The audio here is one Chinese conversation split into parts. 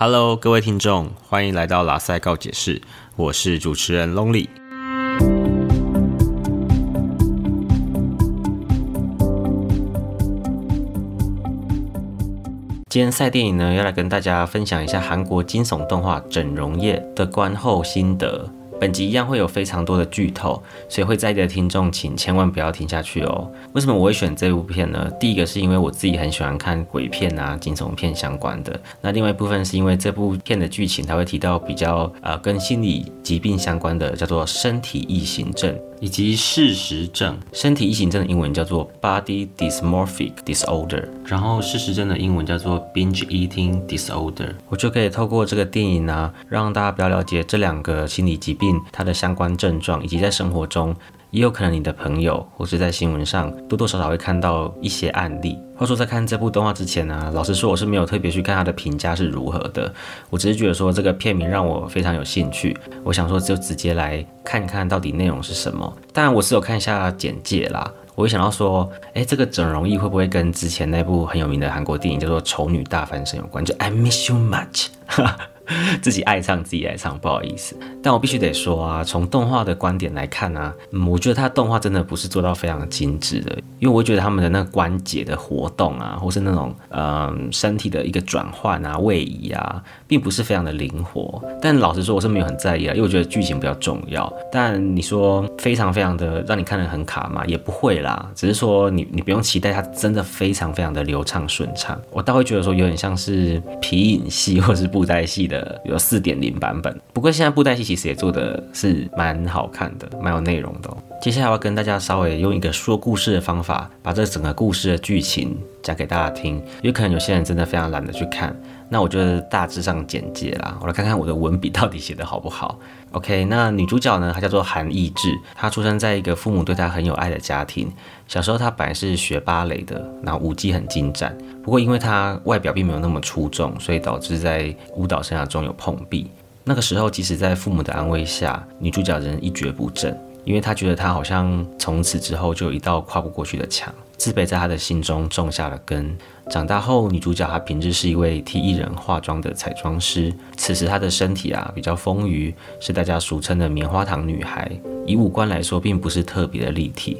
Hello，各位听众，欢迎来到拉塞告解释，我是主持人 Lonely。今天赛电影呢，要来跟大家分享一下韩国惊悚动画《整容业》的观后心得。本集一样会有非常多的剧透，所以会在意的听众请千万不要听下去哦。为什么我会选这部片呢？第一个是因为我自己很喜欢看鬼片啊、惊悚片相关的。那另外一部分是因为这部片的剧情，它会提到比较呃跟心理疾病相关的，叫做身体异形症。以及事实症，身体异形症的英文叫做 body dysmorphic disorder，然后事实症的英文叫做 binge eating disorder。我就可以透过这个电影呢，让大家比较了解这两个心理疾病它的相关症状，以及在生活中。也有可能你的朋友或是在新闻上多多少少会看到一些案例。话说在看这部动画之前呢，老实说我是没有特别去看它的评价是如何的。我只是觉得说这个片名让我非常有兴趣，我想说就直接来看看到底内容是什么。当然我是有看一下简介啦，我会想到说，哎，这个整容艺会不会跟之前那部很有名的韩国电影叫做《丑女大翻身》有关？就 I miss you much。自己爱唱自己爱唱，不好意思，但我必须得说啊，从动画的观点来看呢啊，我觉得它动画真的不是做到非常精致的，因为我觉得他们的那个关节的活动啊，或是那种嗯身体的一个转换啊、位移啊，并不是非常的灵活。但老实说，我是没有很在意啊，因为我觉得剧情比较重要。但你说非常非常的让你看得很卡嘛，也不会啦，只是说你你不用期待它真的非常非常的流畅顺畅。我倒会觉得说有点像是皮影戏或是布袋戏的。有四点零版本，不过现在布袋戏其实也做的是蛮好看的，蛮有内容的。接下来我要跟大家稍微用一个说故事的方法，把这整个故事的剧情讲给大家听。因为可能有些人真的非常懒得去看，那我就大致上简介啦，我来看看我的文笔到底写的好不好。OK，那女主角呢，她叫做韩艺智，她出生在一个父母对她很有爱的家庭。小时候她本来是学芭蕾的，然后舞技很精湛。不过因为她外表并没有那么出众，所以导致在舞蹈生涯中有碰壁。那个时候，即使在父母的安慰下，女主角仍一蹶不振。因为她觉得她好像从此之后就有一道跨不过去的墙，自卑在她的心中种下了根。长大后，女主角她平日是一位替艺人化妆的彩妆师。此时她的身体啊比较丰腴，是大家俗称的棉花糖女孩。以五官来说，并不是特别的立体。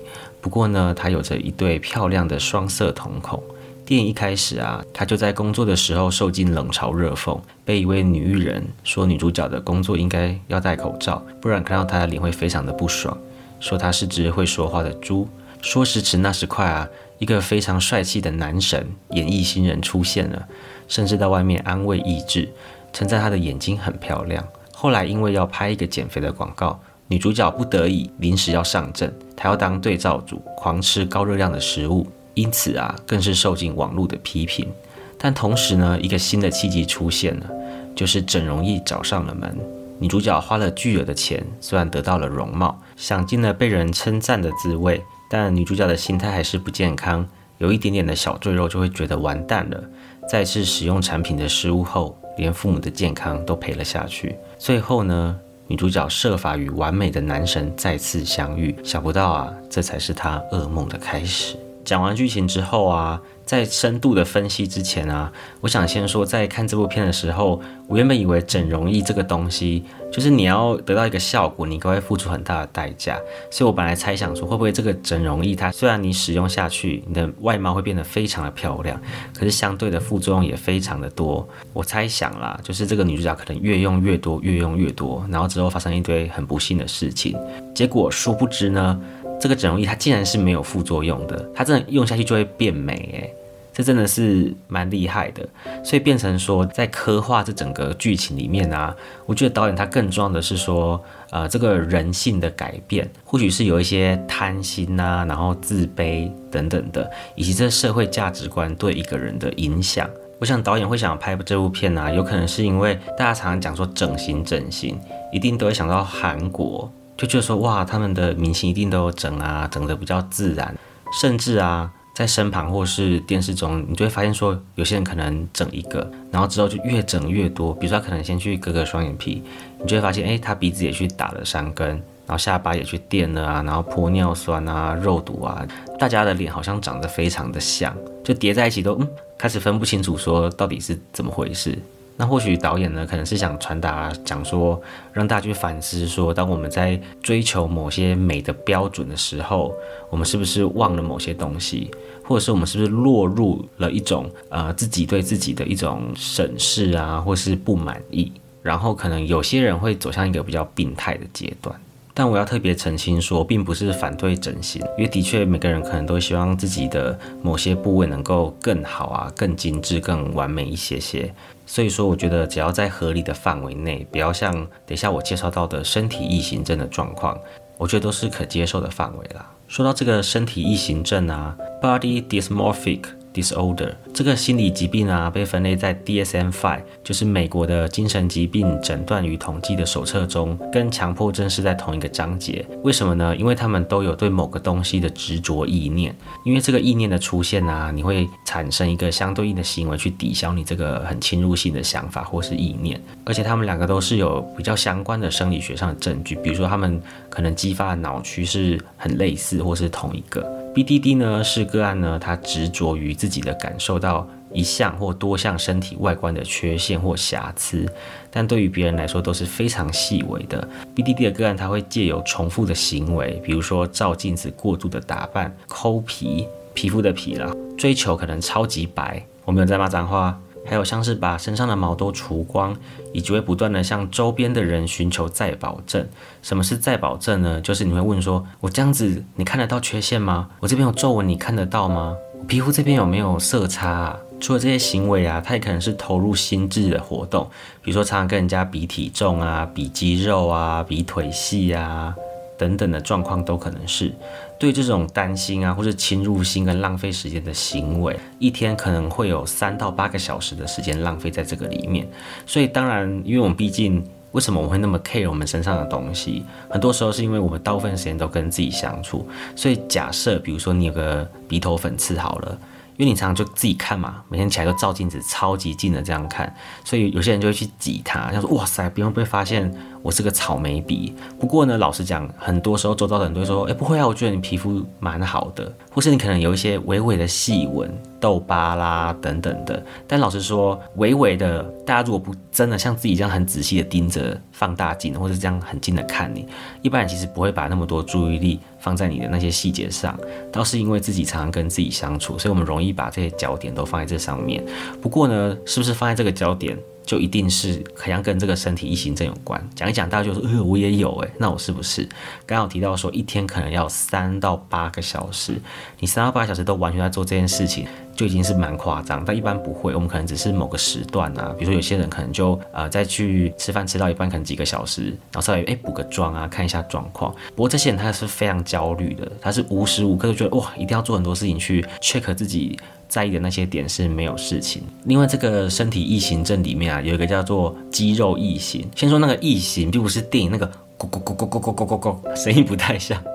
不过呢，他有着一对漂亮的双色瞳孔。电影一开始啊，他就在工作的时候受尽冷嘲热讽，被一位女艺人说女主角的工作应该要戴口罩，不然看到她的脸会非常的不爽，说她是只会说话的猪。说时迟那时快啊，一个非常帅气的男神演艺新人出现了，甚至到外面安慰意志，称赞她的眼睛很漂亮。后来因为要拍一个减肥的广告，女主角不得已临时要上阵，她要当对照组，狂吃高热量的食物。因此啊，更是受尽网络的批评。但同时呢，一个新的契机出现了，就是整容易找上了门。女主角花了巨额的钱，虽然得到了容貌，享尽了被人称赞的滋味，但女主角的心态还是不健康。有一点点的小赘肉就会觉得完蛋了。再次使用产品的失误后，连父母的健康都赔了下去。最后呢，女主角设法与完美的男神再次相遇，想不到啊，这才是她噩梦的开始。讲完剧情之后啊，在深度的分析之前啊，我想先说，在看这部片的时候，我原本以为整容易这个东西，就是你要得到一个效果，你都会付出很大的代价。所以我本来猜想说，会不会这个整容易它虽然你使用下去，你的外貌会变得非常的漂亮，可是相对的副作用也非常的多。我猜想啦，就是这个女主角可能越用越多，越用越多，然后之后发生一堆很不幸的事情。结果殊不知呢。这个整容仪它竟然是没有副作用的，它真的用下去就会变美诶，这真的是蛮厉害的。所以变成说，在刻画这整个剧情里面啊，我觉得导演他更重要的是说，呃，这个人性的改变，或许是有一些贪心呐，然后自卑等等的，以及这社会价值观对一个人的影响。我想导演会想拍这部片啊，有可能是因为大家常常讲说整形整形，一定都会想到韩国。就觉得说哇，他们的明星一定都有整啊，整的比较自然，甚至啊，在身旁或是电视中，你就会发现说，有些人可能整一个，然后之后就越整越多。比如说他可能先去割个双眼皮，你就会发现，哎，他鼻子也去打了三根，然后下巴也去垫了啊，然后玻尿酸啊、肉毒啊，大家的脸好像长得非常的像，就叠在一起都嗯，开始分不清楚说到底是怎么回事。那或许导演呢，可能是想传达讲说，让大家去反思说，当我们在追求某些美的标准的时候，我们是不是忘了某些东西，或者是我们是不是落入了一种呃自己对自己的一种审视啊，或是不满意，然后可能有些人会走向一个比较病态的阶段。但我要特别澄清说，并不是反对整形，因为的确每个人可能都希望自己的某些部位能够更好啊、更精致、更完美一些些。所以说，我觉得只要在合理的范围内，不要像等一下我介绍到的身体异形症的状况，我觉得都是可接受的范围啦。说到这个身体异形症啊，body dysmorphic。Disorder 这个心理疾病啊，被分类在 DSM-5，就是美国的精神疾病诊断与统计的手册中，跟强迫症是在同一个章节。为什么呢？因为他们都有对某个东西的执着意念。因为这个意念的出现啊，你会产生一个相对应的行为去抵消你这个很侵入性的想法或是意念。而且他们两个都是有比较相关的生理学上的证据，比如说他们可能激发的脑区是很类似或是同一个。BDD 呢是个案呢，他执着于自己的感受到一项或多项身体外观的缺陷或瑕疵，但对于别人来说都是非常细微的。BDD 的个案他会借由重复的行为，比如说照镜子、过度的打扮、抠皮、皮肤的皮了，追求可能超级白。我没有在骂脏话。还有像是把身上的毛都除光，以及会不断的向周边的人寻求再保证。什么是再保证呢？就是你会问说，我这样子你看得到缺陷吗？我这边有皱纹你看得到吗？我皮肤这边有没有色差啊？除了这些行为啊，他也可能是投入心智的活动，比如说常常跟人家比体重啊、比肌肉啊、比腿细啊。等等的状况都可能是对这种担心啊，或者侵入性跟浪费时间的行为，一天可能会有三到八个小时的时间浪费在这个里面。所以当然，因为我们毕竟为什么我们会那么 care 我们身上的东西，很多时候是因为我们大部分时间都跟自己相处。所以假设比如说你有个鼻头粉刺好了。因为你常常就自己看嘛，每天起来都照镜子，超级近的这样看，所以有些人就会去挤它，他说哇塞，不用被发现我是个草莓鼻。不过呢，老实讲，很多时候周遭的人都会说，哎，不会啊，我觉得你皮肤蛮好的，或是你可能有一些微微的细纹、痘疤啦等等的。但老实说，微微的，大家如果不真的像自己这样很仔细的盯着放大镜，或者这样很近的看你，一般人其实不会把那么多注意力。放在你的那些细节上，倒是因为自己常常跟自己相处，所以我们容易把这些焦点都放在这上面。不过呢，是不是放在这个焦点？就一定是好像跟这个身体异形症有关。讲一讲，大家就说，呃，我也有哎，那我是不是？刚好提到说，一天可能要三到八个小时，你三到八个小时都完全在做这件事情，就已经是蛮夸张。但一般不会，我们可能只是某个时段啊，比如说有些人可能就呃再去吃饭吃到一半，可能几个小时，然后稍微哎补个妆啊，看一下状况。不过这些人他是非常焦虑的，他是无时无刻都觉得哇，一定要做很多事情去 check 自己。在意的那些点是没有事情。另外，这个身体异形症里面啊，有一个叫做肌肉异形。先说那个异形，并不是电影那个咕咕咕咕咕咕咕咕咕，声音不太像的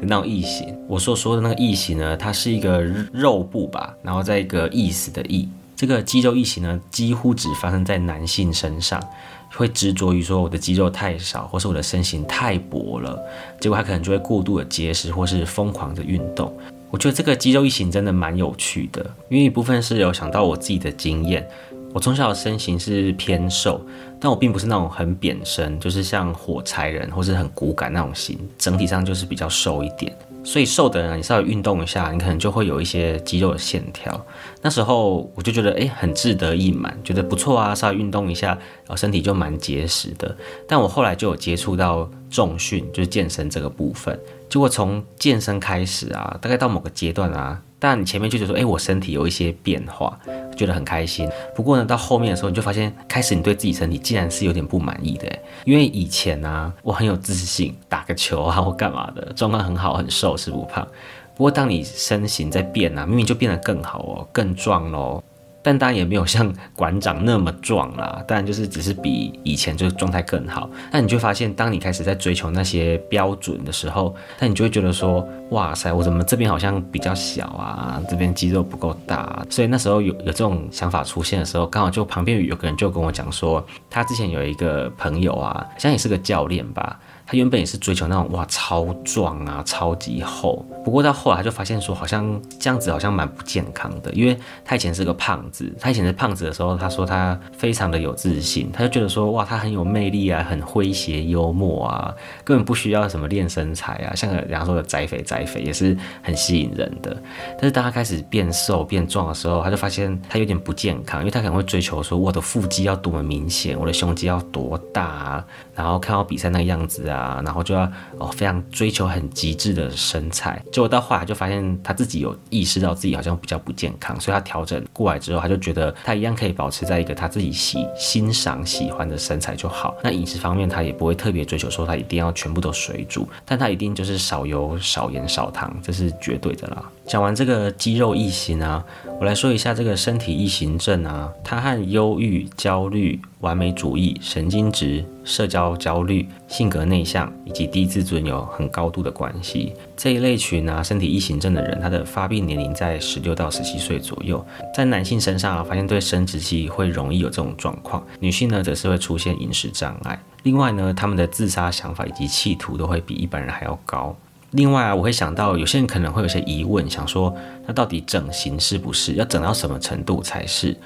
那种异形。我所说的那个异形呢，它是一个肉部吧，然后在一个意思的意。这个肌肉异形呢，几乎只发生在男性身上，会执着于说我的肌肉太少，或是我的身形太薄了，结果他可能就会过度的节食，或是疯狂的运动。我觉得这个肌肉异形真的蛮有趣的，因为一部分是有想到我自己的经验。我从小的身形是偏瘦，但我并不是那种很扁身，就是像火柴人或是很骨感那种型，整体上就是比较瘦一点。所以瘦的人，你稍微运动一下，你可能就会有一些肌肉的线条。那时候我就觉得，哎，很志得意满，觉得不错啊，稍微运动一下，然后身体就蛮结实的。但我后来就有接触到重训，就是健身这个部分。结果从健身开始啊，大概到某个阶段啊，但你前面就觉得说，哎，我身体有一些变化，觉得很开心。不过呢，到后面的时候，你就发现，开始你对自己身体竟然是有点不满意的。因为以前呢，我很有自信，打个球啊或干嘛的，状况很好，很瘦，是不胖。不过当你身形在变啊，明明就变得更好哦，更壮喽。但当然也没有像馆长那么壮啦，当然就是只是比以前就是状态更好。那你就发现，当你开始在追求那些标准的时候，那你就会觉得说，哇塞，我怎么这边好像比较小啊，这边肌肉不够大。所以那时候有有这种想法出现的时候，刚好就旁边有个人就跟我讲说，他之前有一个朋友啊，好像也是个教练吧。他原本也是追求那种哇超壮啊，超级厚。不过到后来他就发现说，好像这样子好像蛮不健康的，因为他以前是个胖子，他以前是胖子的时候，他说他非常的有自信，他就觉得说哇，他很有魅力啊，很诙谐幽默啊，根本不需要什么练身材啊，像个人家说的宅肥宅肥也是很吸引人的。但是当他开始变瘦变壮的时候，他就发现他有点不健康，因为他可能会追求说我的腹肌要多么明显，我的胸肌要多大啊，然后看到比赛那个样子啊，啊然后就要哦非常追求很极致的身材。结果到后来就发现他自己有意识到自己好像比较不健康，所以他调整过来之后，他就觉得他一样可以保持在一个他自己喜欣赏喜欢的身材就好。那饮食方面他也不会特别追求说他一定要全部都水煮，但他一定就是少油、少盐、少糖，这是绝对的啦。讲完这个肌肉异形啊，我来说一下这个身体异形症啊，它和忧郁、焦虑、完美主义、神经质、社交焦虑、性格内向以及低自尊有很高度的关系。这一类群啊，身体异形症的人，他的发病年龄在十六到十七岁左右。在男性身上啊，发现对生殖器会容易有这种状况；女性呢，则是会出现饮食障碍。另外呢，他们的自杀想法以及企图都会比一般人还要高。另外啊，我会想到有些人可能会有些疑问，想说那到底整形是不是要整到什么程度才是？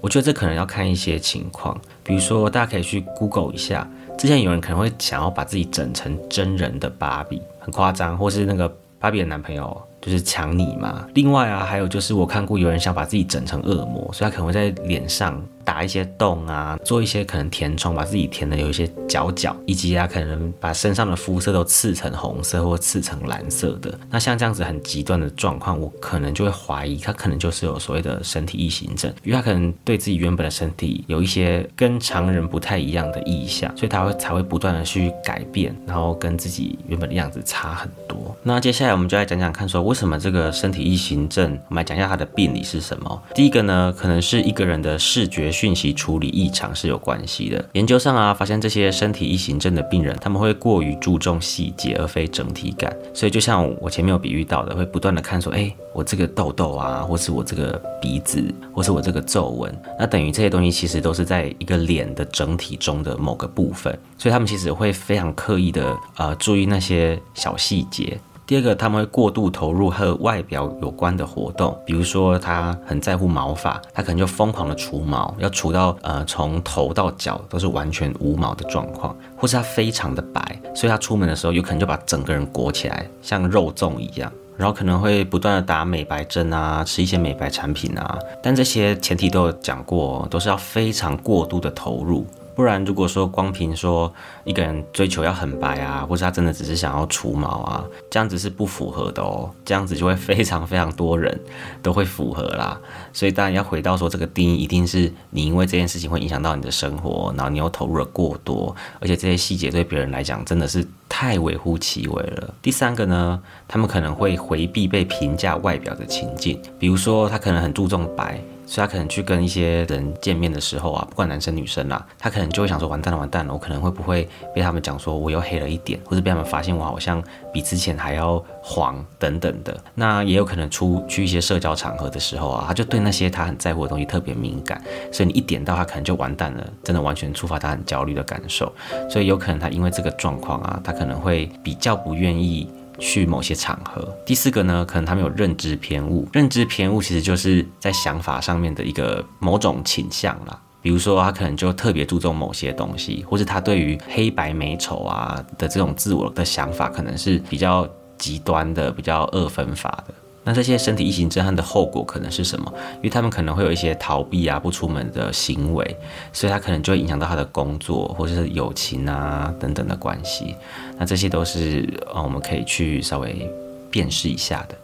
我觉得这可能要看一些情况，比如说大家可以去 Google 一下，之前有人可能会想要把自己整成真人的芭比，很夸张，或是那个芭比的男朋友就是抢你嘛。另外啊，还有就是我看过有人想把自己整成恶魔，所以他可能会在脸上。打一些洞啊，做一些可能填充，把自己填的有一些角角，以及啊，可能把身上的肤色都刺成红色或刺成蓝色的。那像这样子很极端的状况，我可能就会怀疑他可能就是有所谓的身体异形症，因为他可能对自己原本的身体有一些跟常人不太一样的意向，所以他会才会不断的去改变，然后跟自己原本的样子差很多。那接下来我们就来讲讲看，说为什么这个身体异形症，我们来讲一下它的病理是什么。第一个呢，可能是一个人的视觉。讯息处理异常是有关系的。研究上啊，发现这些身体异形症的病人，他们会过于注重细节而非整体感。所以就像我前面有比喻到的，会不断的看说，哎，我这个痘痘啊，或是我这个鼻子，或是我这个皱纹，那等于这些东西其实都是在一个脸的整体中的某个部分。所以他们其实会非常刻意的呃注意那些小细节。第二个，他们会过度投入和外表有关的活动，比如说他很在乎毛发，他可能就疯狂的除毛，要除到呃从头到脚都是完全无毛的状况，或是他非常的白，所以他出门的时候有可能就把整个人裹起来，像肉粽一样，然后可能会不断的打美白针啊，吃一些美白产品啊，但这些前提都有讲过，都是要非常过度的投入。不然，如果说光凭说一个人追求要很白啊，或者他真的只是想要除毛啊，这样子是不符合的哦。这样子就会非常非常多人都会符合啦。所以当然要回到说这个定义，一定是你因为这件事情会影响到你的生活，然后你又投入了过多，而且这些细节对别人来讲真的是太微乎其微了。第三个呢，他们可能会回避被评价外表的情境，比如说他可能很注重白。所以他可能去跟一些人见面的时候啊，不管男生女生啦，他可能就会想说完蛋了完蛋了，我可能会不会被他们讲说我又黑了一点，或者被他们发现我好像比之前还要黄等等的。那也有可能出去一些社交场合的时候啊，他就对那些他很在乎的东西特别敏感，所以你一点到他可能就完蛋了，真的完全触发他很焦虑的感受。所以有可能他因为这个状况啊，他可能会比较不愿意。去某些场合。第四个呢，可能他们有认知偏误。认知偏误其实就是在想法上面的一个某种倾向啦。比如说，他可能就特别注重某些东西，或是他对于黑白美丑啊的这种自我的想法，可能是比较极端的、比较二分法的。那这些身体异形症的后果可能是什么？因为他们可能会有一些逃避啊、不出门的行为，所以他可能就会影响到他的工作或者是友情啊等等的关系。那这些都是呃我们可以去稍微辨识一下的。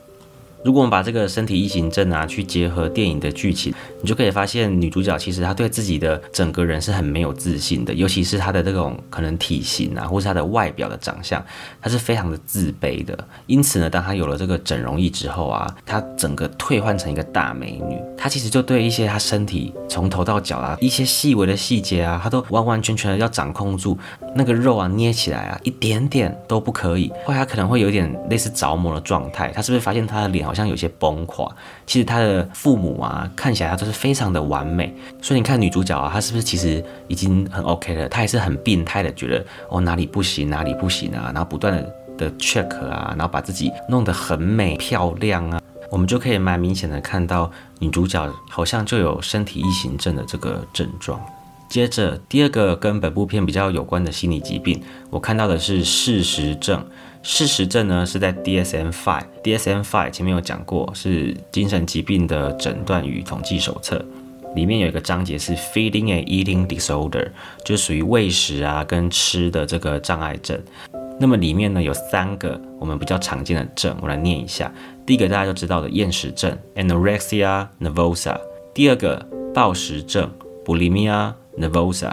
如果我们把这个身体异形症啊去结合电影的剧情，你就可以发现女主角其实她对自己的整个人是很没有自信的，尤其是她的这种可能体型啊，或是她的外表的长相，她是非常的自卑的。因此呢，当她有了这个整容仪之后啊，她整个退换成一个大美女。她其实就对一些她身体从头到脚啊一些细微的细节啊，她都完完全全的要掌控住。那个肉啊捏起来啊一点点都不可以，后来她可能会有点类似着魔的状态。她是不是发现她的脸好？像有些崩垮。其实他的父母啊，看起来他都是非常的完美。所以你看女主角啊，她是不是其实已经很 OK 了？她还是很病态的，觉得哦哪里不行哪里不行啊，然后不断的的 check 啊，然后把自己弄得很美漂亮啊。我们就可以蛮明显的看到女主角好像就有身体异形症的这个症状。接着，第二个跟本部片比较有关的心理疾病，我看到的是事实症。事实症呢是在 DSM-5，DSM-5 前面有讲过，是精神疾病的诊断与统计手册，里面有一个章节是 Feeding and Eating Disorder，就属于喂食啊跟吃的这个障碍症。那么里面呢有三个我们比较常见的症，我来念一下。第一个大家都知道的厌食症 Anorexia nervosa，第二个暴食症 Bulimia。Nervosa，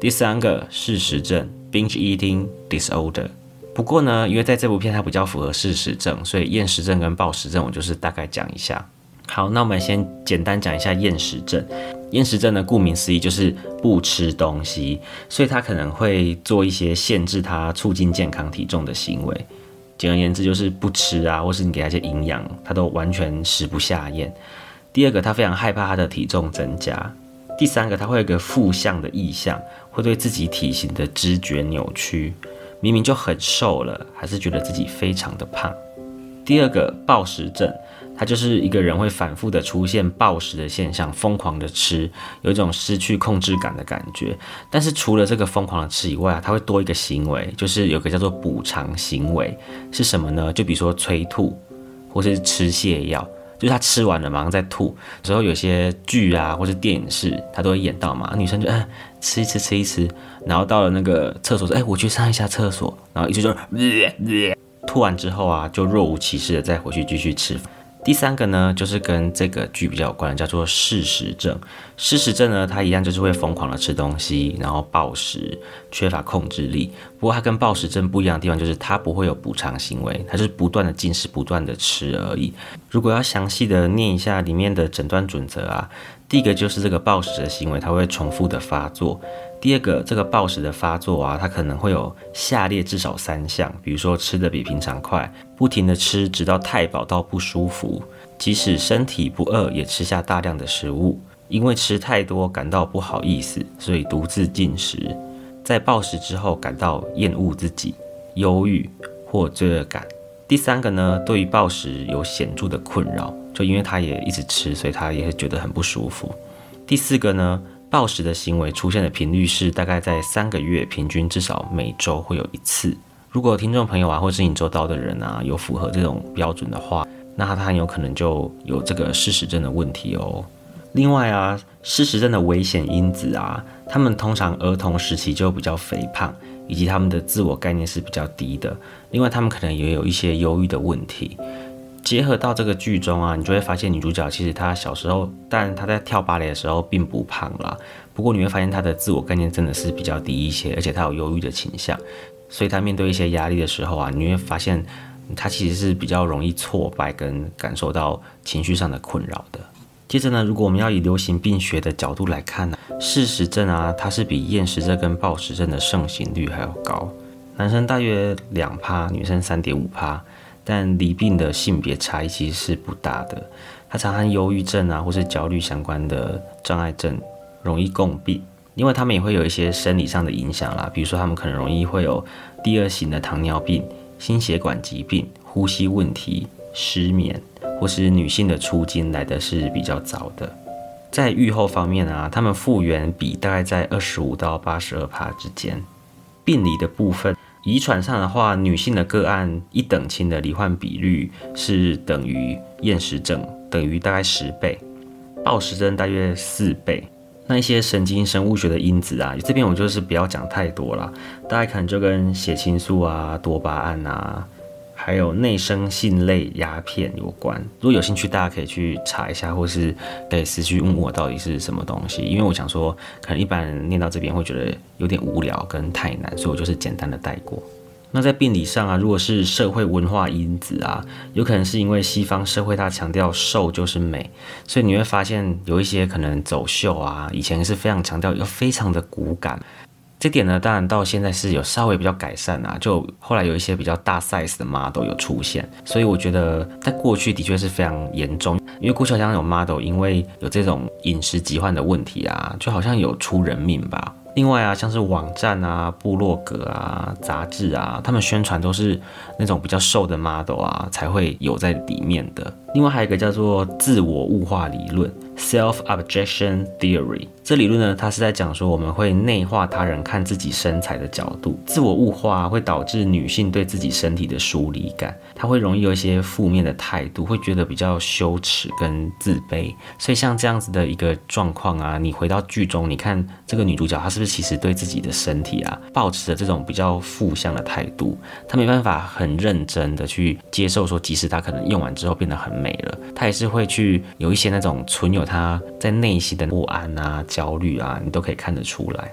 第三个事实症 binge eating disorder。不过呢，因为在这部片它比较符合事实症，所以厌食症跟暴食症我就是大概讲一下。好，那我们先简单讲一下厌食症。厌食症呢，顾名思义就是不吃东西，所以他可能会做一些限制他促进健康体重的行为。简而言之就是不吃啊，或是你给他一些营养，他都完全食不下咽。第二个，他非常害怕他的体重增加。第三个，他会有个负向的意向，会对自己体型的知觉扭曲，明明就很瘦了，还是觉得自己非常的胖。第二个暴食症，他就是一个人会反复的出现暴食的现象，疯狂的吃，有一种失去控制感的感觉。但是除了这个疯狂的吃以外啊，他会多一个行为，就是有个叫做补偿行为，是什么呢？就比如说催吐，或是吃泻药。就是他吃完了马上再吐，之后有些剧啊或者电影是他都会演到嘛，女生就嗯吃一吃吃一吃，然后到了那个厕所说哎我去上一下厕所，然后一直就 吐完之后啊就若无其事的再回去继续吃。第三个呢，就是跟这个剧比较有关的，叫做事实症。事实症呢，它一样就是会疯狂的吃东西，然后暴食，缺乏控制力。不过它跟暴食症不一样的地方，就是它不会有补偿行为，它是不断的进食，不断的吃而已。如果要详细的念一下里面的诊断准则啊，第一个就是这个暴食的行为，它会重复的发作。第二个，这个暴食的发作啊，它可能会有下列至少三项，比如说吃的比平常快，不停的吃，直到太饱到不舒服，即使身体不饿也吃下大量的食物，因为吃太多感到不好意思，所以独自进食，在暴食之后感到厌恶自己、忧郁或罪恶感。第三个呢，对于暴食有显著的困扰，就因为他也一直吃，所以他也会觉得很不舒服。第四个呢？暴食的行为出现的频率是大概在三个月，平均至少每周会有一次。如果听众朋友啊，或是你周遭的人啊，有符合这种标准的话，那他很有可能就有这个事实症的问题哦。另外啊，事实症的危险因子啊，他们通常儿童时期就比较肥胖，以及他们的自我概念是比较低的。另外，他们可能也有一些忧郁的问题。结合到这个剧中啊，你就会发现女主角其实她小时候，但她在跳芭蕾的时候并不胖啦。不过你会发现她的自我概念真的是比较低一些，而且她有忧郁的倾向，所以她面对一些压力的时候啊，你会发现她其实是比较容易挫败跟感受到情绪上的困扰的。接着呢，如果我们要以流行病学的角度来看呢，事实症啊，它是比厌食症跟暴食症的盛行率还要高，男生大约两趴，女生三点五趴。但离病的性别差异其实是不大的，它常和忧郁症啊或是焦虑相关的障碍症容易共病，因为他们也会有一些生理上的影响啦，比如说他们可能容易会有第二型的糖尿病、心血管疾病、呼吸问题、失眠，或是女性的出经来的是比较早的。在愈后方面啊，他们复原比大概在二十五到八十二帕之间，病理的部分。遗传上的话，女性的个案一等亲的罹患比率是等于厌食症，等于大概十倍，暴食症大约四倍。那一些神经生物学的因子啊，这边我就是不要讲太多了，大概可能就跟血清素啊、多巴胺啊。还有内生性类鸦片有关，如果有兴趣，大家可以去查一下，或是可以私讯问我到底是什么东西。因为我想说，可能一般人念到这边会觉得有点无聊跟太难，所以我就是简单的带过。那在病理上啊，如果是社会文化因子啊，有可能是因为西方社会它强调瘦就是美，所以你会发现有一些可能走秀啊，以前是非常强调要非常的骨感。这点呢，当然到现在是有稍微比较改善啊，就后来有一些比较大 size 的 model 有出现，所以我觉得在过去的确是非常严重，因为过去好像有 model 因为有这种饮食疾患的问题啊，就好像有出人命吧。另外啊，像是网站啊、部落格啊、杂志啊，他们宣传都是那种比较瘦的 model 啊才会有在里面的。另外还有一个叫做自我物化理论 （self-objection theory）。这理论呢，它是在讲说我们会内化他人看自己身材的角度，自我物化会导致女性对自己身体的疏离感，她会容易有一些负面的态度，会觉得比较羞耻跟自卑。所以像这样子的一个状况啊，你回到剧中，你看这个女主角她是不是其实对自己的身体啊，保持着这种比较负向的态度，她没办法很认真的去接受说，即使她可能用完之后变得很美了，她也是会去有一些那种存有她在内心的不安啊。焦虑啊，你都可以看得出来，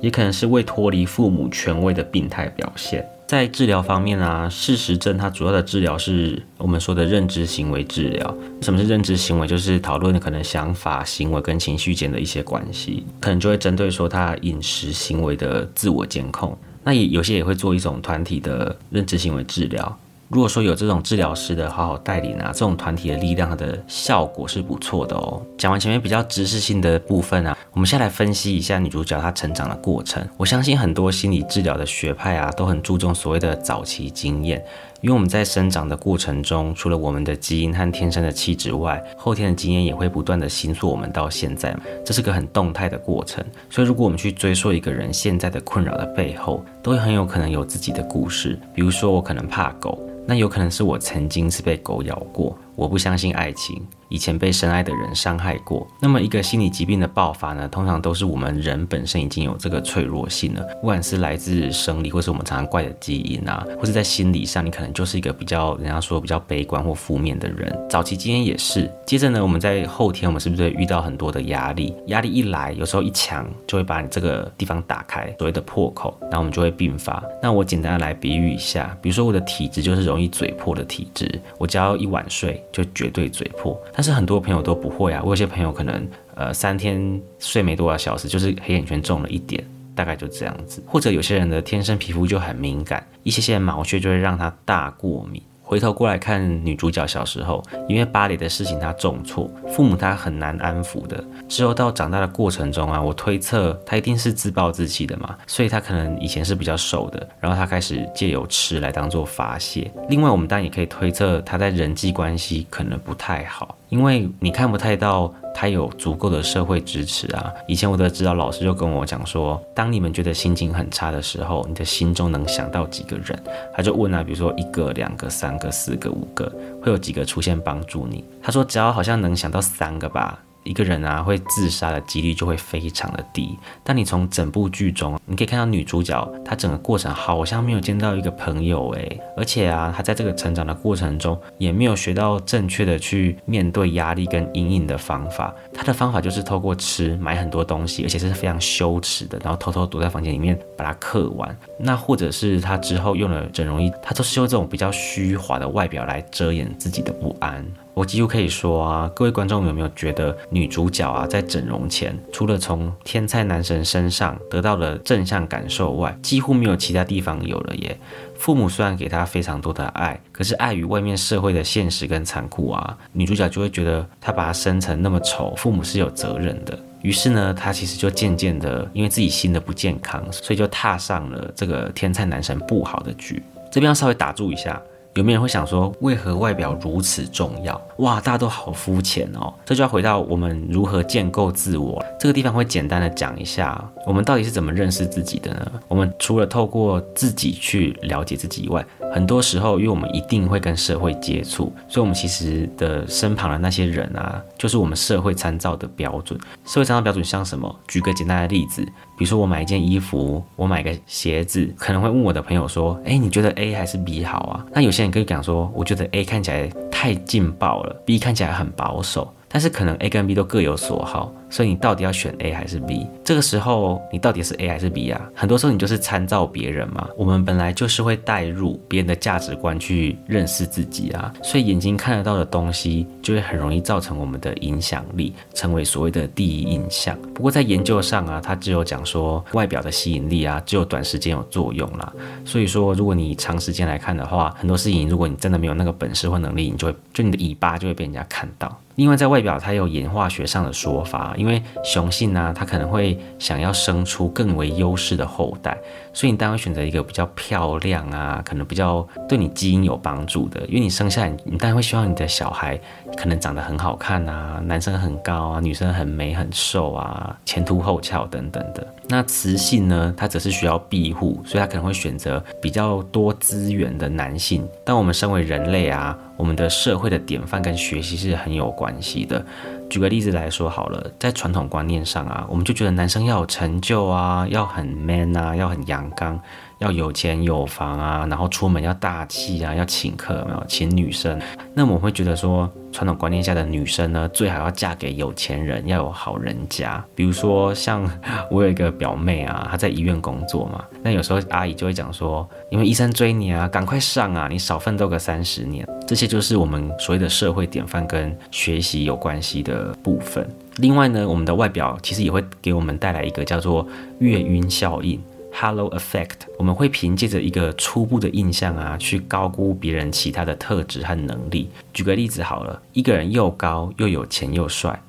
也可能是未脱离父母权威的病态表现。在治疗方面啊，事实症它主要的治疗是我们说的认知行为治疗。什么是认知行为？就是讨论可能想法、行为跟情绪间的一些关系，可能就会针对说他饮食行为的自我监控。那也有些也会做一种团体的认知行为治疗。如果说有这种治疗师的好好带领啊，这种团体的力量，它的效果是不错的哦。讲完前面比较知识性的部分啊，我们先来分析一下女主角她成长的过程。我相信很多心理治疗的学派啊，都很注重所谓的早期经验，因为我们在生长的过程中，除了我们的基因和天生的气质外，后天的经验也会不断的形塑我们到现在嘛，这是个很动态的过程。所以如果我们去追溯一个人现在的困扰的背后，都会很有可能有自己的故事。比如说我可能怕狗。那有可能是我曾经是被狗咬过，我不相信爱情。以前被深爱的人伤害过，那么一个心理疾病的爆发呢，通常都是我们人本身已经有这个脆弱性了，不管是来自生理，或是我们常常怪的基因啊，或是在心理上，你可能就是一个比较人家说比较悲观或负面的人。早期经验也是。接着呢，我们在后天，我们是不是会遇到很多的压力？压力一来，有时候一强就会把你这个地方打开，所谓的破口，然后我们就会并发。那我简单的来比喻一下，比如说我的体质就是容易嘴破的体质，我只要一晚睡就绝对嘴破。但是很多朋友都不会啊，我有些朋友可能呃三天睡没多少小时，就是黑眼圈重了一点，大概就这样子。或者有些人的天生皮肤就很敏感，一些些毛屑就会让他大过敏。回头过来看女主角小时候，因为巴黎的事情她重挫，父母她很难安抚的。之后到长大的过程中啊，我推测她一定是自暴自弃的嘛，所以她可能以前是比较瘦的，然后她开始借由吃来当做发泄。另外，我们当然也可以推测她在人际关系可能不太好，因为你看不太到。他有足够的社会支持啊！以前我的指导老师就跟我讲说，当你们觉得心情很差的时候，你的心中能想到几个人？他就问啊，比如说一个、两个、三个、四个、五个，会有几个出现帮助你？他说只要好像能想到三个吧。一个人啊，会自杀的几率就会非常的低。但你从整部剧中，你可以看到女主角她整个过程好像没有见到一个朋友诶，而且啊，她在这个成长的过程中也没有学到正确的去面对压力跟阴影的方法。她的方法就是透过吃买很多东西，而且是非常羞耻的，然后偷偷躲在房间里面把它嗑完。那或者是她之后用了整容衣，她都是用这种比较虚华的外表来遮掩自己的不安。我几乎可以说啊，各位观众有没有觉得女主角啊，在整容前，除了从天才男神身上得到了正向感受外，几乎没有其他地方有了耶？父母虽然给她非常多的爱，可是碍于外面社会的现实跟残酷啊，女主角就会觉得她把她生成那么丑，父母是有责任的。于是呢，她其实就渐渐的，因为自己心的不健康，所以就踏上了这个天才男神不好的局。这边要稍微打住一下。有没有人会想说，为何外表如此重要？哇，大家都好肤浅哦。这就要回到我们如何建构自我这个地方，会简单的讲一下，我们到底是怎么认识自己的呢？我们除了透过自己去了解自己以外，很多时候，因为我们一定会跟社会接触，所以我们其实的身旁的那些人啊，就是我们社会参照的标准。社会参照标准像什么？举个简单的例子。比如说我买一件衣服，我买个鞋子，可能会问我的朋友说：“哎，你觉得 A 还是 B 好啊？”那有些人可以讲说：“我觉得 A 看起来太劲爆了，B 看起来很保守。”但是可能 A 跟 B 都各有所好，所以你到底要选 A 还是 B？这个时候你到底是 A 还是 B 啊？很多时候你就是参照别人嘛。我们本来就是会带入别人的价值观去认识自己啊，所以眼睛看得到的东西就会很容易造成我们的影响力，成为所谓的第一印象。不过在研究上啊，它只有讲说外表的吸引力啊，只有短时间有作用啦。所以说，如果你长时间来看的话，很多事情如果你真的没有那个本事或能力，你就会就你的尾巴就会被人家看到。另外，在外表它有演化学上的说法，因为雄性呢，它可能会想要生出更为优势的后代，所以你当然会选择一个比较漂亮啊，可能比较对你基因有帮助的，因为你生下来，你当然会希望你的小孩可能长得很好看啊，男生很高啊，女生很美很瘦啊，前凸后翘等等的。那雌性呢，它则是需要庇护，所以它可能会选择比较多资源的男性。但我们身为人类啊。我们的社会的典范跟学习是很有关系的。举个例子来说好了，在传统观念上啊，我们就觉得男生要有成就啊，要很 man 啊，要很阳刚。要有钱有房啊，然后出门要大气啊，要请客，没有请女生。那我们会觉得说，传统观念下的女生呢，最好要嫁给有钱人，要有好人家。比如说，像我有一个表妹啊，她在医院工作嘛，那有时候阿姨就会讲说，因为医生追你啊，赶快上啊，你少奋斗个三十年。这些就是我们所谓的社会典范跟学习有关系的部分。另外呢，我们的外表其实也会给我们带来一个叫做月晕效应。Halo effect，我们会凭借着一个初步的印象啊，去高估别人其他的特质和能力。举个例子好了，一个人又高又有钱又帅，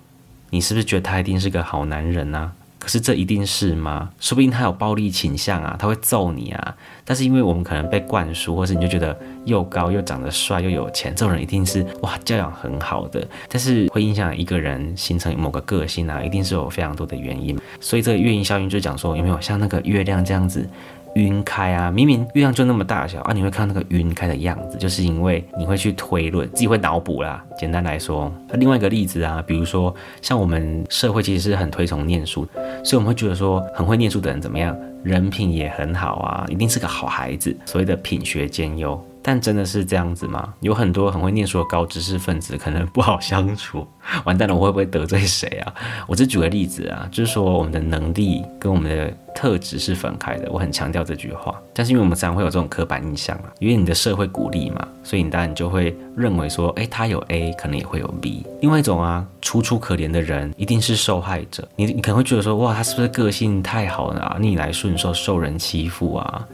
你是不是觉得他一定是个好男人呢？可是这一定是吗？说不定他有暴力倾向啊，他会揍你啊。但是因为我们可能被灌输，或是你就觉得又高又长得帅又有钱，这种人一定是哇教养很好的。但是会影响一个人形成某个个性啊，一定是有非常多的原因。所以这个月晕效应就讲说，有没有像那个月亮这样子？晕开啊！明明月亮就那么大小啊，你会看到那个晕开的样子，就是因为你会去推论，自己会脑补啦。简单来说，另外一个例子啊，比如说像我们社会其实是很推崇念书，所以我们会觉得说很会念书的人怎么样，人品也很好啊，一定是个好孩子，所谓的品学兼优。但真的是这样子吗？有很多很会念书的高知识分子，可能不好相处。完蛋了，我会不会得罪谁啊？我只举个例子啊，就是说我们的能力跟我们的特质是分开的。我很强调这句话。但是因为我们常会有这种刻板印象啊，因为你的社会鼓励嘛，所以你当然就会认为说，哎，他有 A，可能也会有 B。另外一种啊，楚楚可怜的人一定是受害者。你你可能会觉得说，哇，他是不是个性太好了，逆来顺受，受人欺负啊？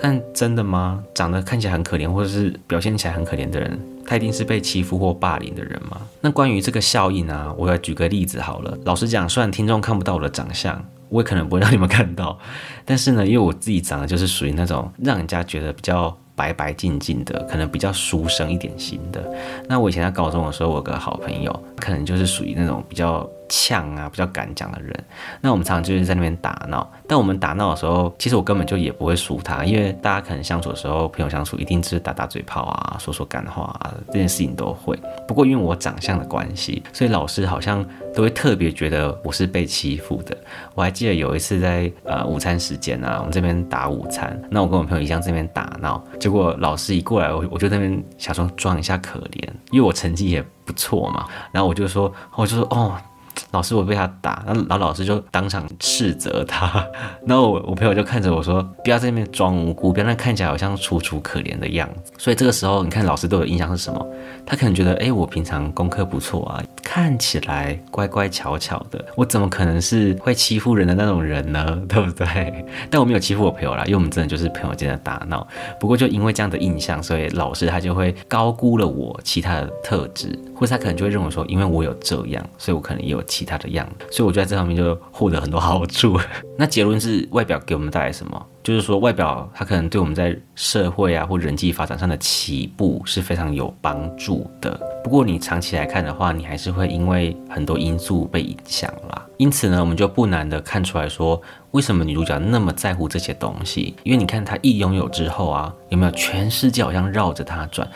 但真的吗？长得看起来很可怜，或者是表现起来很可怜的人，他一定是被欺负或霸凌的人吗？那关于这个效应啊，我要举个例子好了。老实讲，虽然听众看不到我的长相，我也可能不会让你们看到，但是呢，因为我自己长得就是属于那种让人家觉得比较。白白净净的，可能比较书生一点型的。那我以前在高中的时候，我有个好朋友，可能就是属于那种比较呛啊、比较敢讲的人。那我们常常就是在那边打闹，但我们打闹的时候，其实我根本就也不会输他，因为大家可能相处的时候，朋友相处一定是打打嘴炮啊、说说干话啊，这件事情都会。不过因为我长相的关系，所以老师好像都会特别觉得我是被欺负的。我还记得有一次在呃午餐时间啊，我们这边打午餐，那我跟我朋友一样这边打闹，结。果老师一过来，我我就那边假装装一下可怜，因为我成绩也不错嘛。然后我就说，我就说，哦。老师，我被他打，然后老师就当场斥责他，然后我我朋友就看着我说，不要在那边装无辜，不要让看起来好像楚楚可怜的样子。所以这个时候，你看老师对我的印象是什么？他可能觉得，哎，我平常功课不错啊，看起来乖乖巧巧的，我怎么可能是会欺负人的那种人呢？对不对？但我没有欺负我朋友啦，因为我们真的就是朋友间的打闹。不过就因为这样的印象，所以老师他就会高估了我其他的特质，或者他可能就会认为说，因为我有这样，所以我可能也有。其他的样子，所以我觉得这方面就获得很多好处。那结论是，外表给我们带来什么？就是说，外表它可能对我们在社会啊或人际发展上的起步是非常有帮助的。不过你长期来看的话，你还是会因为很多因素被影响啦。因此呢，我们就不难的看出来说，为什么女主角那么在乎这些东西？因为你看她一拥有之后啊，有没有全世界好像绕着她转？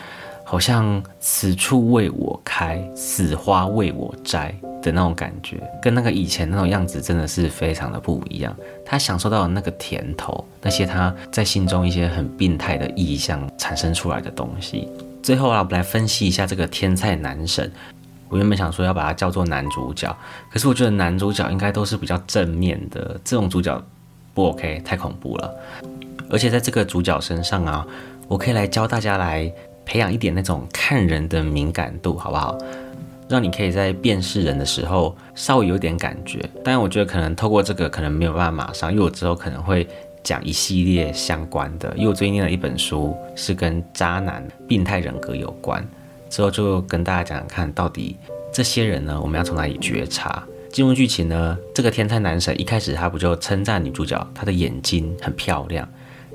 好像此处为我开，此花为我摘的那种感觉，跟那个以前那种样子真的是非常的不一样。他享受到的那个甜头，那些他在心中一些很病态的意象产生出来的东西。最后啊，我们来分析一下这个天才男神。我原本想说要把它叫做男主角，可是我觉得男主角应该都是比较正面的，这种主角不 OK，太恐怖了。而且在这个主角身上啊，我可以来教大家来培养一点那种看人的敏感度，好不好？让你可以在辨识人的时候稍微有点感觉。但，我觉得可能透过这个可能没有办法马上，因为我之后可能会讲一系列相关的。因为我最近念了一本书，是跟渣男、病态人格有关。之后就跟大家讲讲看，到底这些人呢，我们要从哪里觉察？进入剧情呢，这个天才男神一开始他不就称赞女主角，她的眼睛很漂亮。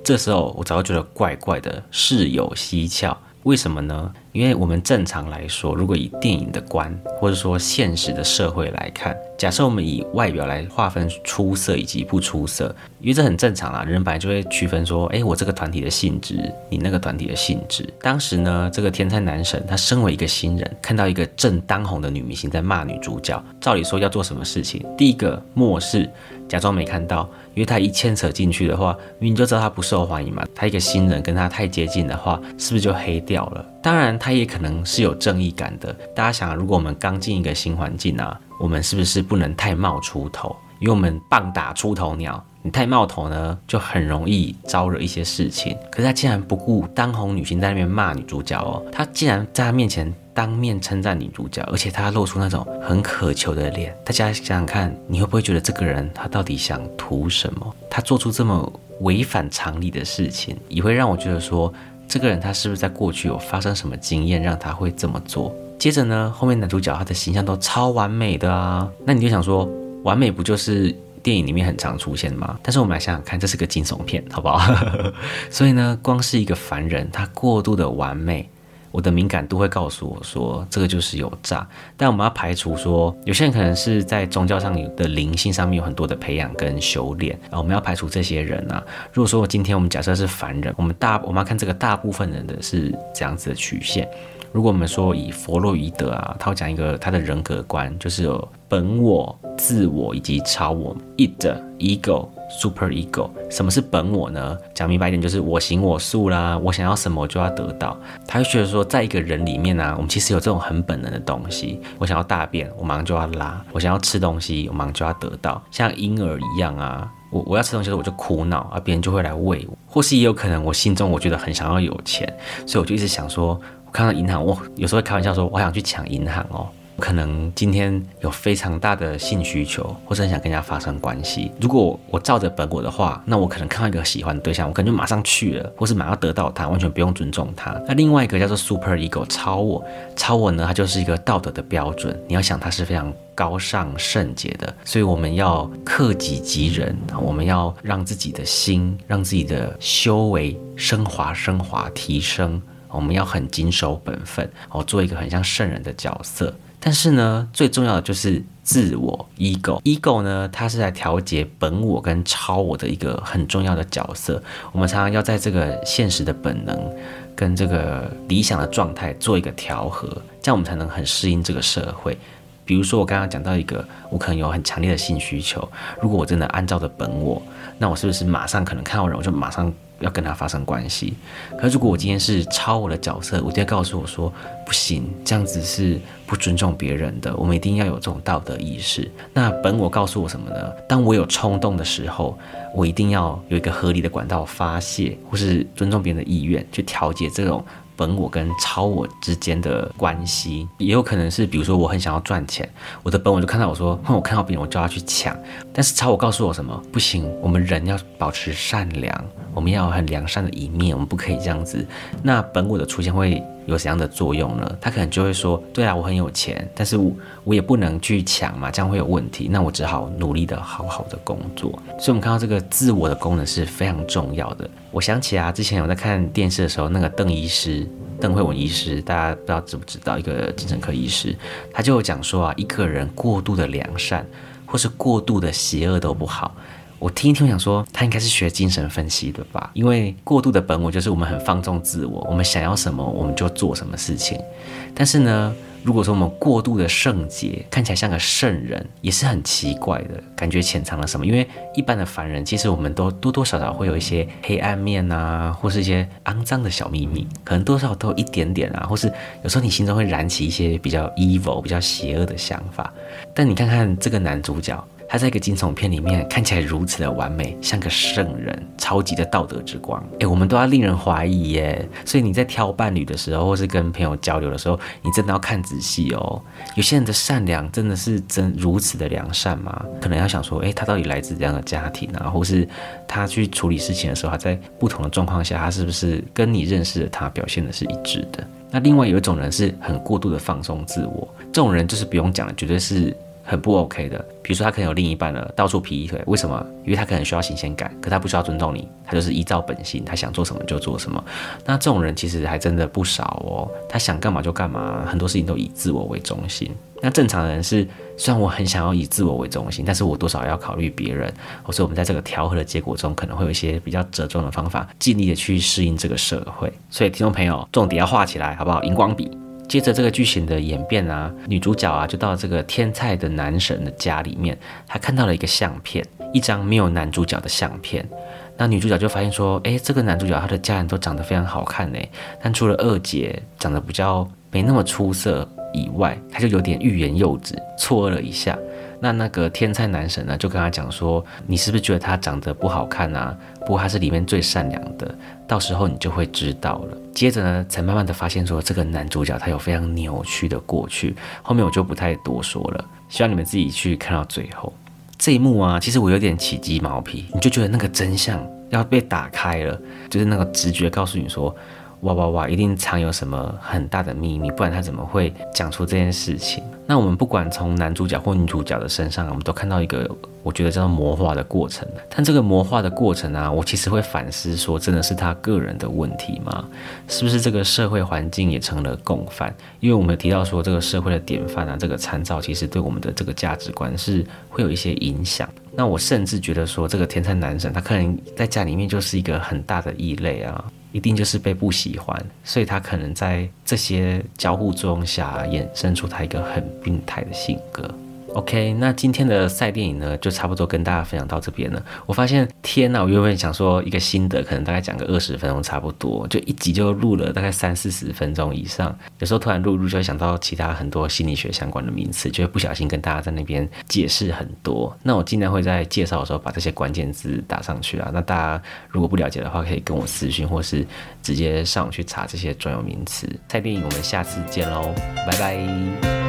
这时候我早就觉得怪怪的，事有蹊跷。为什么呢？因为我们正常来说，如果以电影的观，或者说现实的社会来看，假设我们以外表来划分出色以及不出色，因为这很正常啦，人本来就会区分说，哎，我这个团体的性质，你那个团体的性质。当时呢，这个天才男神他身为一个新人，看到一个正当红的女明星在骂女主角，照理说要做什么事情？第一个漠视，假装没看到。因为他一牵扯进去的话，明明就知道他不受欢迎嘛。他一个新人跟他太接近的话，是不是就黑掉了？当然，他也可能是有正义感的。大家想，如果我们刚进一个新环境啊，我们是不是不能太冒出头？因为我们棒打出头鸟，你太冒头呢，就很容易招惹一些事情。可是他竟然不顾当红女星在那边骂女主角哦，他竟然在他面前。当面称赞女主角，而且他露出那种很渴求的脸。大家想想看，你会不会觉得这个人他到底想图什么？他做出这么违反常理的事情，也会让我觉得说，这个人他是不是在过去有发生什么经验让他会这么做？接着呢，后面男主角他的形象都超完美的啊，那你就想说，完美不就是电影里面很常出现吗？但是我们来想想看，这是个惊悚片，好不好？所以呢，光是一个凡人，他过度的完美。我的敏感度会告诉我说，这个就是有诈。但我们要排除说，有些人可能是在宗教上的灵性上面有很多的培养跟修炼啊。我们要排除这些人啊。如果说我今天我们假设是凡人，我们大我们要看这个大部分人的是这样子的曲线。如果我们说以弗洛伊德啊，他会讲一个他的人格观，就是有本我、自我以及超我 （id、ego、super ego）。什么是本我呢？讲明白一点，就是我行我素啦，我想要什么我就要得到。他会觉得说，在一个人里面呢，我们其实有这种很本能的东西。我想要大便，我马上就要拉；我想要吃东西，我马上就要得到。像婴儿一样啊，我我要吃东西的时候，我就苦恼啊，别人就会来喂我。或是也有可能，我心中我觉得很想要有钱，所以我就一直想说。我看到银行，我有时候会开玩笑说，我想去抢银行哦。可能今天有非常大的性需求，或是很想跟人家发生关系。如果我照着本我的话，那我可能看到一个喜欢的对象，我可能就马上去了，或是马上得到他，完全不用尊重他。那另外一个叫做 super ego 超我，超我呢，它就是一个道德的标准。你要想它是非常高尚圣洁的，所以我们要克己及人，我们要让自己的心，让自己的修为升华、升华、提升。我们要很谨守本分，哦，做一个很像圣人的角色。但是呢，最重要的就是自我 ego。ego 呢，它是在调节本我跟超我的一个很重要的角色。我们常常要在这个现实的本能跟这个理想的状态做一个调和，这样我们才能很适应这个社会。比如说，我刚刚讲到一个，我可能有很强烈的性需求，如果我真的按照着本我，那我是不是马上可能看到人我就马上？要跟他发生关系，可如果我今天是超我的角色，我就要告诉我说不行，这样子是不尊重别人的。我们一定要有这种道德意识。那本我告诉我什么呢？当我有冲动的时候，我一定要有一个合理的管道发泄，或是尊重别人的意愿去调节这种。本我跟超我之间的关系，也有可能是，比如说我很想要赚钱，我的本我就看到我说，哼，我看到别人我就要去抢，但是超我告诉我什么？不行，我们人要保持善良，我们要有很良善的一面，我们不可以这样子。那本我的出现会。有怎样的作用呢？他可能就会说：“对啊，我很有钱，但是我我也不能去抢嘛，这样会有问题。那我只好努力的好好的工作。”所以，我们看到这个自我的功能是非常重要的。我想起啊，之前我在看电视的时候，那个邓医师、邓慧文医师，大家不知道知不知道？一个精神科医师，他就讲说啊，一个人过度的良善或是过度的邪恶都不好。我听一听，我想说他应该是学精神分析的吧？因为过度的本我就是我们很放纵自我，我们想要什么我们就做什么事情。但是呢，如果说我们过度的圣洁，看起来像个圣人，也是很奇怪的感觉，潜藏了什么？因为一般的凡人，其实我们都多多少少会有一些黑暗面啊，或是一些肮脏的小秘密，可能多少都有一点点啊，或是有时候你心中会燃起一些比较 evil、比较邪恶的想法。但你看看这个男主角。他在一个惊悚片里面看起来如此的完美，像个圣人，超级的道德之光。哎，我们都要令人怀疑耶。所以你在挑伴侣的时候，或是跟朋友交流的时候，你真的要看仔细哦。有些人的善良真的是真如此的良善吗？可能要想说，哎，他到底来自怎样的家庭啊？或是他去处理事情的时候，他在不同的状况下，他是不是跟你认识的他表现的是一致的？那另外有一种人是很过度的放松自我，这种人就是不用讲了，绝对是。很不 OK 的，比如说他可能有另一半了，到处劈腿，为什么？因为他可能需要新鲜感，可他不需要尊重你，他就是依照本性，他想做什么就做什么。那这种人其实还真的不少哦，他想干嘛就干嘛，很多事情都以自我为中心。那正常人是，虽然我很想要以自我为中心，但是我多少要考虑别人，或是我们在这个调和的结果中，可能会有一些比较折中的方法，尽力的去适应这个社会。所以听众朋友，重点要画起来，好不好？荧光笔。接着这个剧情的演变啊，女主角啊就到这个天菜的男神的家里面，她看到了一个相片，一张没有男主角的相片。那女主角就发现说，哎，这个男主角他的家人都长得非常好看呢，但除了二姐长得比较没那么出色以外，她就有点欲言又止，错愕了一下。那那个天才男神呢，就跟他讲说：“你是不是觉得他长得不好看啊？不过他是里面最善良的，到时候你就会知道了。”接着呢，才慢慢的发现说，这个男主角他有非常扭曲的过去。后面我就不太多说了，希望你们自己去看到最后这一幕啊。其实我有点起鸡毛皮，你就觉得那个真相要被打开了，就是那个直觉告诉你说。哇哇哇！一定藏有什么很大的秘密，不然他怎么会讲出这件事情？那我们不管从男主角或女主角的身上，我们都看到一个我觉得叫做魔化的过程。但这个魔化的过程啊，我其实会反思说，真的是他个人的问题吗？是不是这个社会环境也成了共犯？因为我们提到说，这个社会的典范啊，这个参照其实对我们的这个价值观是会有一些影响。那我甚至觉得说，这个天才男神他可能在家里面就是一个很大的异类啊。一定就是被不喜欢，所以他可能在这些交互作用下衍生出他一个很病态的性格。OK，那今天的赛电影呢，就差不多跟大家分享到这边了。我发现，天呐，我原本想说一个心得，可能大概讲个二十分钟差不多，就一集就录了大概三四十分钟以上。有时候突然录录，就会想到其他很多心理学相关的名词，就会不小心跟大家在那边解释很多。那我尽量会在介绍的时候把这些关键字打上去啊。那大家如果不了解的话，可以跟我私讯，或是直接上网去查这些专有名词。赛电影，我们下次见喽，拜拜。